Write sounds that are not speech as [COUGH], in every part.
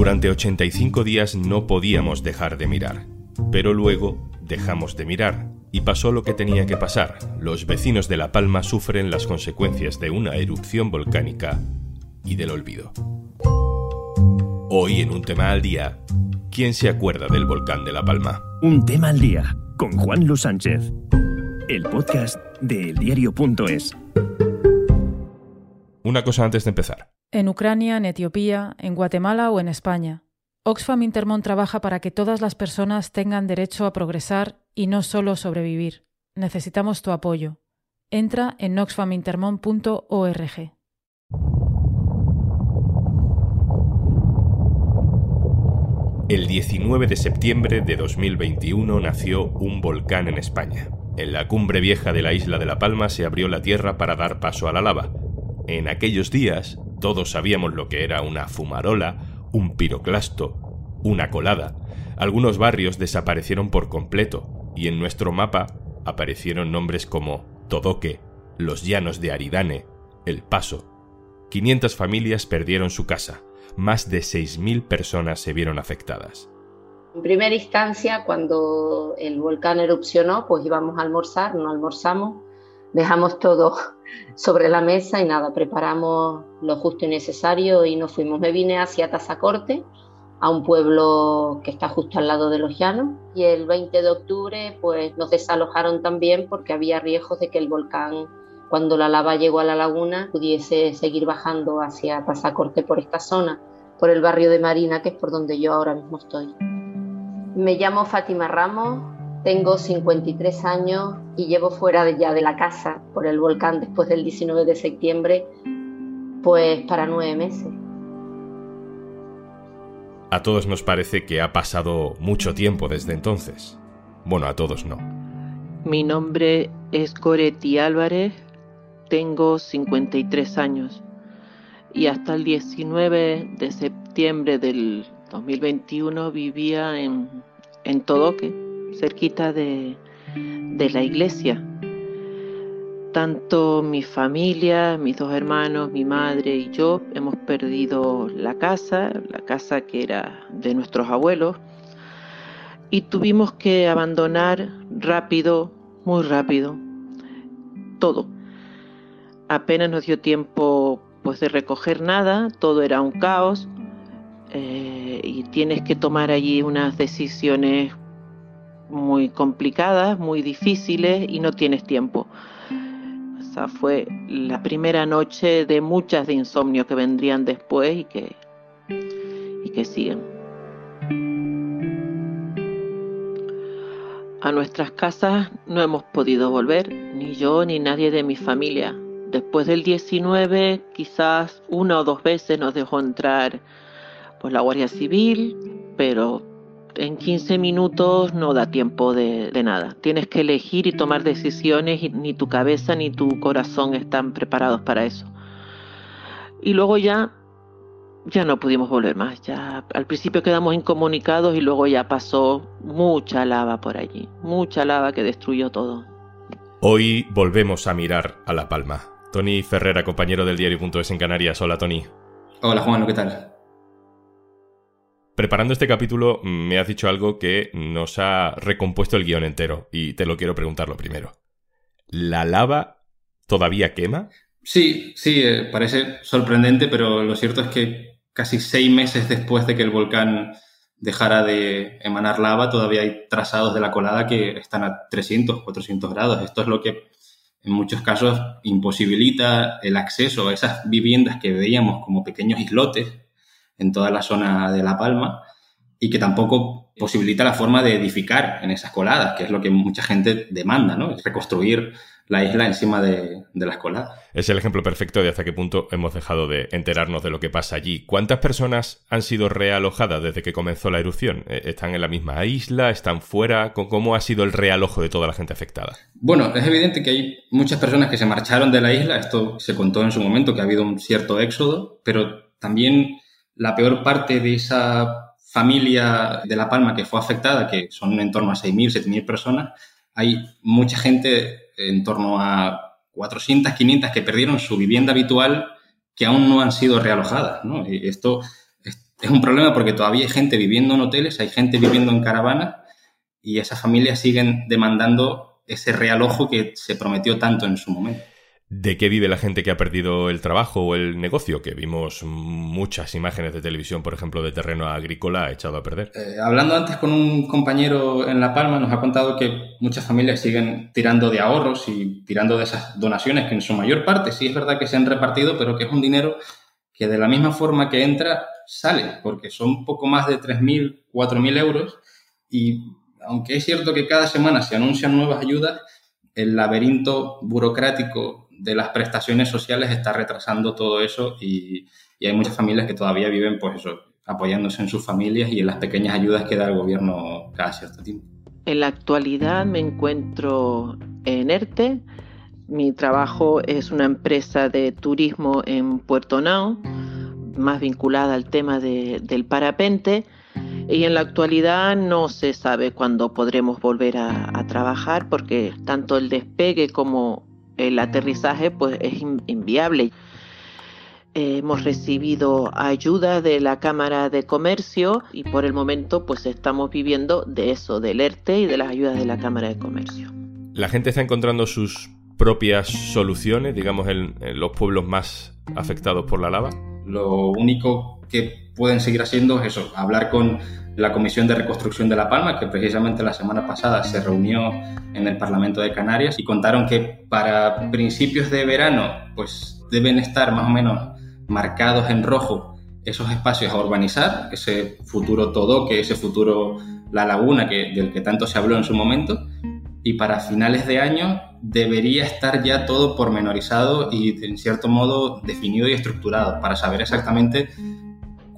Durante 85 días no podíamos dejar de mirar, pero luego dejamos de mirar y pasó lo que tenía que pasar. Los vecinos de La Palma sufren las consecuencias de una erupción volcánica y del olvido. Hoy en un tema al día, ¿quién se acuerda del volcán de La Palma? Un tema al día con Juan Luis Sánchez, el podcast de eldiario.es. Una cosa antes de empezar. En Ucrania, en Etiopía, en Guatemala o en España. Oxfam Intermón trabaja para que todas las personas tengan derecho a progresar y no solo sobrevivir. Necesitamos tu apoyo. Entra en oxfamintermon.org. El 19 de septiembre de 2021 nació un volcán en España. En la cumbre vieja de la isla de La Palma se abrió la tierra para dar paso a la lava. En aquellos días todos sabíamos lo que era una fumarola, un piroclasto, una colada. Algunos barrios desaparecieron por completo y en nuestro mapa aparecieron nombres como Todoque, los llanos de Aridane, El Paso. 500 familias perdieron su casa, más de 6.000 personas se vieron afectadas. En primera instancia, cuando el volcán erupcionó, pues íbamos a almorzar, no almorzamos, dejamos todo [LAUGHS] sobre la mesa y nada, preparamos lo justo y necesario y nos fuimos. Me vine hacia Tazacorte, a un pueblo que está justo al lado de los llanos, y el 20 de octubre pues nos desalojaron también porque había riesgos de que el volcán cuando la lava llegó a la laguna pudiese seguir bajando hacia Tazacorte por esta zona, por el barrio de Marina, que es por donde yo ahora mismo estoy. Me llamo Fátima Ramos, tengo 53 años y llevo fuera de ya de la casa por el volcán después del 19 de septiembre, pues para nueve meses. A todos nos parece que ha pasado mucho tiempo desde entonces. Bueno, a todos no. Mi nombre es Coretti Álvarez, tengo 53 años y hasta el 19 de septiembre del 2021 vivía en, en Todoque, cerquita de, de la iglesia. Tanto mi familia, mis dos hermanos, mi madre y yo hemos perdido la casa, la casa que era de nuestros abuelos, y tuvimos que abandonar rápido, muy rápido, todo. Apenas nos dio tiempo pues de recoger nada, todo era un caos eh, y tienes que tomar allí unas decisiones muy complicadas, muy difíciles y no tienes tiempo. Esa fue la primera noche de muchas de insomnio que vendrían después y que, y que siguen. A nuestras casas no hemos podido volver, ni yo ni nadie de mi familia. Después del 19, quizás una o dos veces nos dejó entrar pues, la Guardia Civil, pero en 15 minutos no da tiempo de, nada. Tienes que elegir y tomar decisiones y ni tu cabeza ni tu corazón están preparados para eso. Y luego ya, ya no pudimos volver más. Ya al principio quedamos incomunicados y luego ya pasó mucha lava por allí, mucha lava que destruyó todo. Hoy volvemos a mirar a La Palma. Tony Ferrera, compañero del diario.es en Canarias. Hola, Tony. Hola, Juan, ¿qué tal? Preparando este capítulo me has dicho algo que nos ha recompuesto el guion entero y te lo quiero preguntar lo primero. ¿La lava todavía quema? Sí, sí, eh, parece sorprendente, pero lo cierto es que casi seis meses después de que el volcán dejara de emanar lava, todavía hay trazados de la colada que están a 300, 400 grados. Esto es lo que en muchos casos imposibilita el acceso a esas viviendas que veíamos como pequeños islotes en toda la zona de La Palma y que tampoco posibilita la forma de edificar en esas coladas, que es lo que mucha gente demanda, ¿no? Es reconstruir la isla encima de, las coladas. Es el ejemplo perfecto de hasta qué punto hemos dejado de enterarnos de lo que pasa allí. ¿Cuántas personas han sido realojadas desde que comenzó la erupción? Eh, ¿Están en la misma isla? ¿Están fuera? ¿Cómo ha sido el realojo de toda la gente afectada? Bueno, es evidente que hay muchas personas que se marcharon de la isla. Esto se contó en su momento, que ha habido un cierto éxodo, pero también la peor parte de esa familia de La Palma que fue afectada, que son en torno a 6.000, 7.000 personas, hay mucha gente, en torno a 400, 500, que perdieron su vivienda habitual que aún no han sido realojadas. ¿no? Esto es un problema porque todavía hay gente viviendo en hoteles, hay gente viviendo en caravanas y esas familias siguen demandando ese real ojo que se prometió tanto en su momento. ¿De qué vive la gente que ha perdido el trabajo o el negocio? Que vimos muchas imágenes de televisión, por ejemplo, de terreno agrícola echado a perder. Eh, hablando antes con un compañero en La Palma, nos ha contado que muchas familias siguen tirando de ahorros y tirando de esas donaciones que en su mayor parte sí es verdad que se han repartido, pero que es un dinero que de la misma forma que entra, sale, porque son poco más de 3.000, 4.000 euros y aunque es cierto que cada semana se anuncian nuevas ayudas, el laberinto burocrático de las prestaciones sociales está retrasando todo eso y, hay muchas familias que todavía viven, pues eso, apoyándose en sus familias y en las pequeñas ayudas que da el gobierno cada cierto tiempo. En la actualidad me encuentro en ERTE. Mi trabajo es una empresa de turismo en Puerto Nao, más vinculada al tema del parapente. Y en la actualidad no se sabe cuándo podremos volver a, a trabajar porque tanto el despegue como el aterrizaje pues es inviable. hemos recibido ayuda de la Cámara de Comercio y por el momento pues estamos viviendo de eso, del ERTE y de las ayudas de la Cámara de Comercio. La gente está encontrando sus propias soluciones, digamos, en, los pueblos más afectados por la lava. Lo único que pueden seguir haciendo es eso, hablar con la Comisión de Reconstrucción de La Palma, que precisamente la semana pasada se reunió en el Parlamento de Canarias y contaron que para principios de verano pues deben estar más o menos marcados en rojo esos espacios a urbanizar, ese futuro todo, que ese futuro La Laguna que, del que tanto se habló en su momento, y para finales de año debería estar ya todo pormenorizado y en cierto modo definido y estructurado para saber exactamente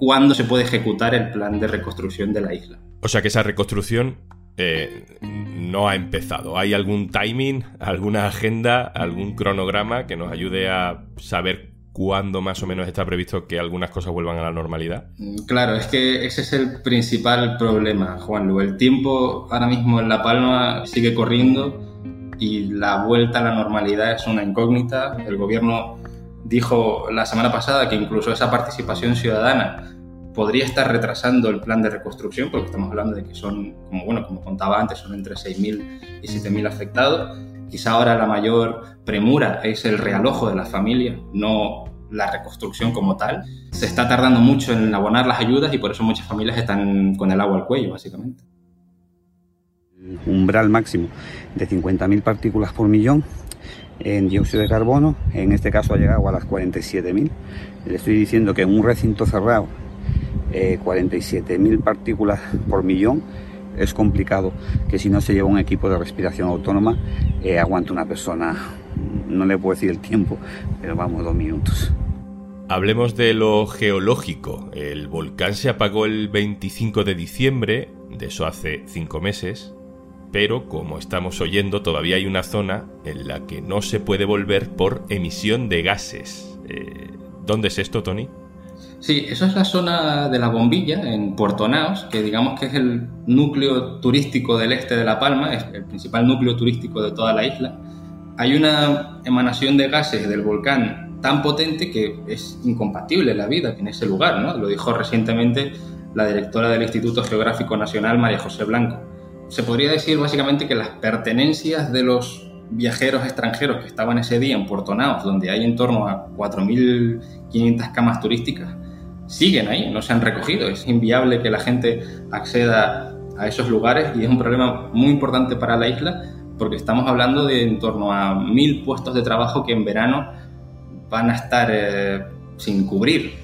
cuándo se puede ejecutar el plan de reconstrucción de la isla. O sea que esa reconstrucción eh, no ha empezado. ¿Hay algún timing, alguna agenda, algún cronograma que nos ayude a saber cuándo más o menos está previsto que algunas cosas vuelvan a la normalidad? Mm, claro, es que ese es el principal problema, Juan Lu. El tiempo ahora mismo en La Palma sigue corriendo y la vuelta a la normalidad es una incógnita. El gobierno dijo la semana pasada que incluso esa participación ciudadana podría estar retrasando el plan de reconstrucción, porque estamos hablando de que son, como, bueno, como contaba antes, son entre 6.000 y 7.000 afectados. Quizá ahora la mayor premura es el realojo de la familia, no la reconstrucción como tal. Se está tardando mucho en abonar las ayudas y por eso muchas familias están con el agua al cuello, básicamente. Umbral máximo de 50.000 partículas por millón en dióxido de carbono, en este caso ha llegado a las 47.000. Le estoy diciendo que en un recinto cerrado, eh, 47.000 partículas por millón, es complicado que si no se lleva un equipo de respiración autónoma, eh, aguante una persona, no le puedo decir el tiempo, pero vamos, dos minutos. Hablemos de lo geológico. El volcán se apagó el 25 de diciembre, de eso hace cinco meses, pero como estamos oyendo todavía hay una zona en la que no se puede volver por emisión de gases. Eh, ¿Dónde es esto, Tony? Sí, eso es la zona de la bombilla en Puerto Naos, que digamos que es el núcleo turístico del este de La Palma, es el principal núcleo turístico de toda la isla. Hay una emanación de gases del volcán tan potente que es incompatible la vida en ese lugar, ¿no? Lo dijo recientemente la directora del Instituto Geográfico Nacional, María José Blanco se podría decir básicamente que las pertenencias de los viajeros extranjeros que estaban ese día en Puerto Naos, donde hay en torno a 4.500 camas turísticas, siguen ahí, no se han recogido. Es inviable que la gente acceda a esos lugares y es un problema muy importante para la isla porque estamos hablando de en torno a mil puestos de trabajo que en verano van a estar eh, sin cubrir.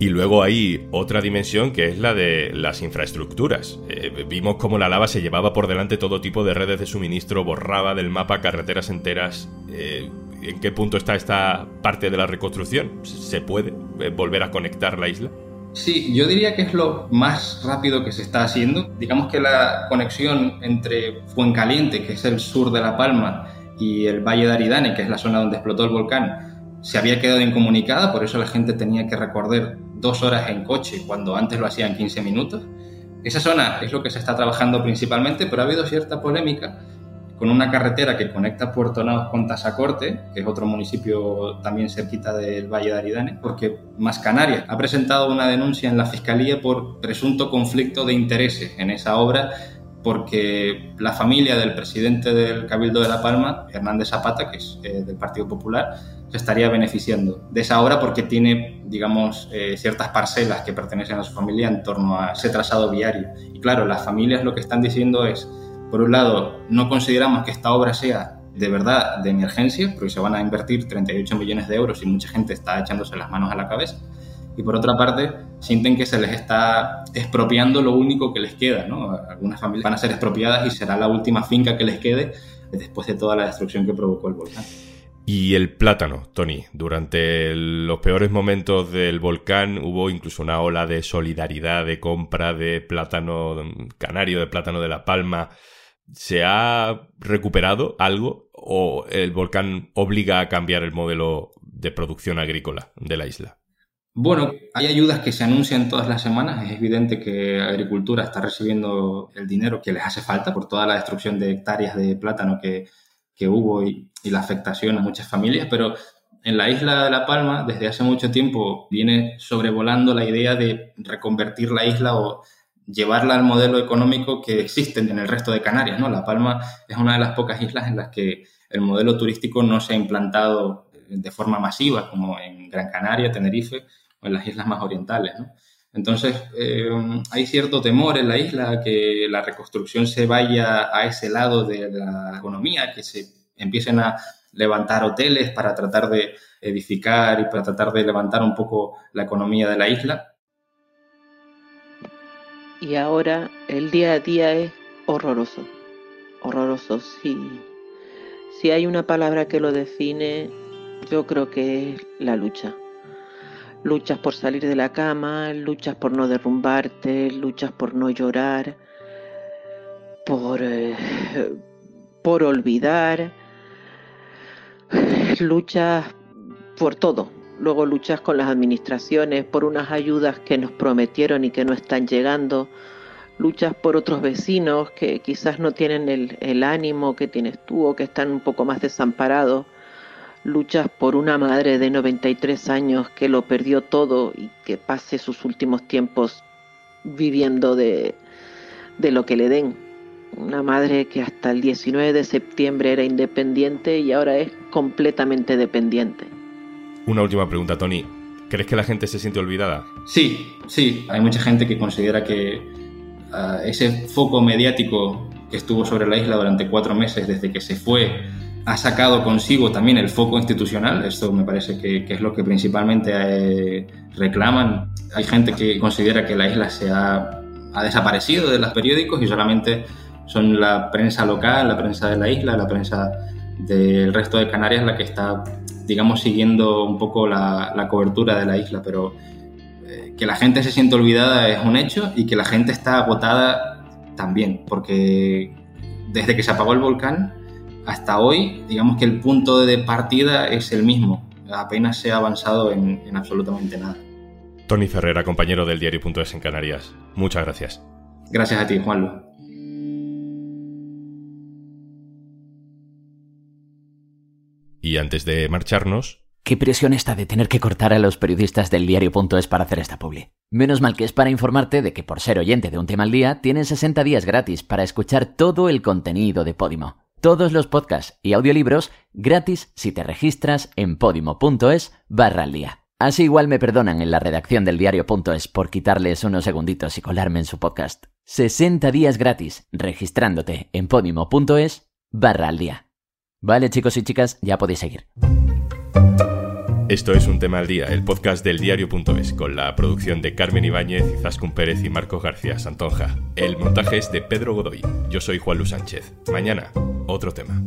Y luego hay otra dimensión que es la de las infraestructuras. Eh, vimos cómo la lava se llevaba por delante todo tipo de redes de suministro, borraba del mapa carreteras enteras. Eh, ¿En qué punto está esta parte de la reconstrucción? ¿Se puede eh, volver a conectar la isla? Sí, yo diría que es lo más rápido que se está haciendo. Digamos que la conexión entre Fuencaliente, que es el sur de La Palma, y el Valle de Aridane, que es la zona donde explotó el volcán, se había quedado incomunicada, por eso la gente tenía que recorrer dos horas en coche cuando antes lo hacían 15 minutos. Esa zona es lo que se está trabajando principalmente, pero ha habido cierta polémica con una carretera que conecta Puerto Naos con Tasacorte, que es otro municipio también cerquita del Valle de Aridane, porque Más Canarias ha presentado una denuncia en la Fiscalía por presunto conflicto de intereses en esa obra porque la familia del presidente del Cabildo de La Palma, Hernández Zapata, que es eh, del Partido Popular, se estaría beneficiando de esa obra porque tiene, digamos, eh, ciertas parcelas que pertenecen a su familia en torno a ese trazado viario. Y claro, las familias lo que están diciendo es, por un lado, no consideramos que esta obra sea de verdad de emergencia, porque se van a invertir 38 millones de euros y mucha gente está echándose las manos a la cabeza. Y por otra parte, sienten que se les está expropiando lo único que les queda. ¿no? Algunas familias van a ser expropiadas y será la última finca que les quede después de toda la destrucción que provocó el volcán. Y el plátano, Tony. Durante los peores momentos del volcán hubo incluso una ola de solidaridad, de compra de plátano canario, de plátano de La Palma. ¿Se ha recuperado algo o el volcán obliga a cambiar el modelo de producción agrícola de la isla? Bueno, hay ayudas que se anuncian todas las semanas. Es evidente que Agricultura está recibiendo el dinero que les hace falta por toda la destrucción de hectáreas de plátano que, que hubo y, la afectación a muchas familias, pero en la isla de La Palma desde hace mucho tiempo viene sobrevolando la idea de reconvertir la isla o llevarla al modelo económico que existe en el resto de Canarias. ¿no? La Palma es una de las pocas islas en las que el modelo turístico no se ha implantado de forma masiva, como en Gran Canaria, Tenerife en las islas más orientales. Entonces, eh, hay cierto temor en la isla que la reconstrucción se vaya a ese lado de la economía, que se empiecen a levantar hoteles para tratar de edificar y para tratar de levantar un poco la economía de la isla. Y ahora el día a día es horroroso, horroroso. Si, si hay una palabra que lo define, yo creo que es la lucha luchas por salir de la cama, luchas por no derrumbarte, luchas por no llorar, por, eh, por olvidar, luchas por todo. Luego luchas con las administraciones, por unas ayudas que nos prometieron y que no están llegando. Luchas por otros vecinos que quizás no tienen el, el ánimo que tienes tú o que están un poco más desamparados luchas por una madre de 93 años que lo perdió todo y que pase sus últimos tiempos viviendo de, de lo que le den. Una madre que hasta el 19 de septiembre era independiente y ahora es completamente dependiente. Una última pregunta, Tony. ¿Crees que la gente se siente olvidada? Sí, sí. Hay mucha gente que considera que ah, ese foco mediático que estuvo sobre la isla durante cuatro meses desde que se fue ha sacado consigo también el foco institucional. Esto me parece que, es lo que principalmente eh, reclaman. Hay gente que considera que la isla se ha, desaparecido de los periódicos y solamente son la prensa local, la prensa de la isla, la prensa del resto de Canarias la que está, digamos, siguiendo un poco la, cobertura de la isla. Pero eh, que la gente se siente olvidada es un hecho y que la gente está agotada también, porque desde que se apagó el volcán hasta hoy, digamos que el punto de partida es el mismo. Apenas se ha avanzado en, absolutamente nada. Tony Ferrera, compañero del diario.es en Canarias. Muchas gracias. Gracias a ti, Juanlu. Y antes de marcharnos... Qué presión está de tener que cortar a los periodistas del diario.es para hacer esta publi. Menos mal que es para informarte de que por ser oyente de un tema al día, tienes 60 días gratis para escuchar todo el contenido de Podimo todos los podcasts y audiolibros gratis si te registras en podimo.es barra al día. Así igual me perdonan en la redacción del diario.es por quitarles unos segunditos y colarme en su podcast. 60 días gratis registrándote en podimo.es barra al día. Vale chicos y chicas, ya podéis seguir. Esto es Un Tema al Día, el podcast del diario.es, con la producción de Carmen Ibáñez, Izaskun Pérez y Marco García Santonja. El montaje es de Pedro Godoy. Yo soy Juan Luis Sánchez. Mañana, otro tema.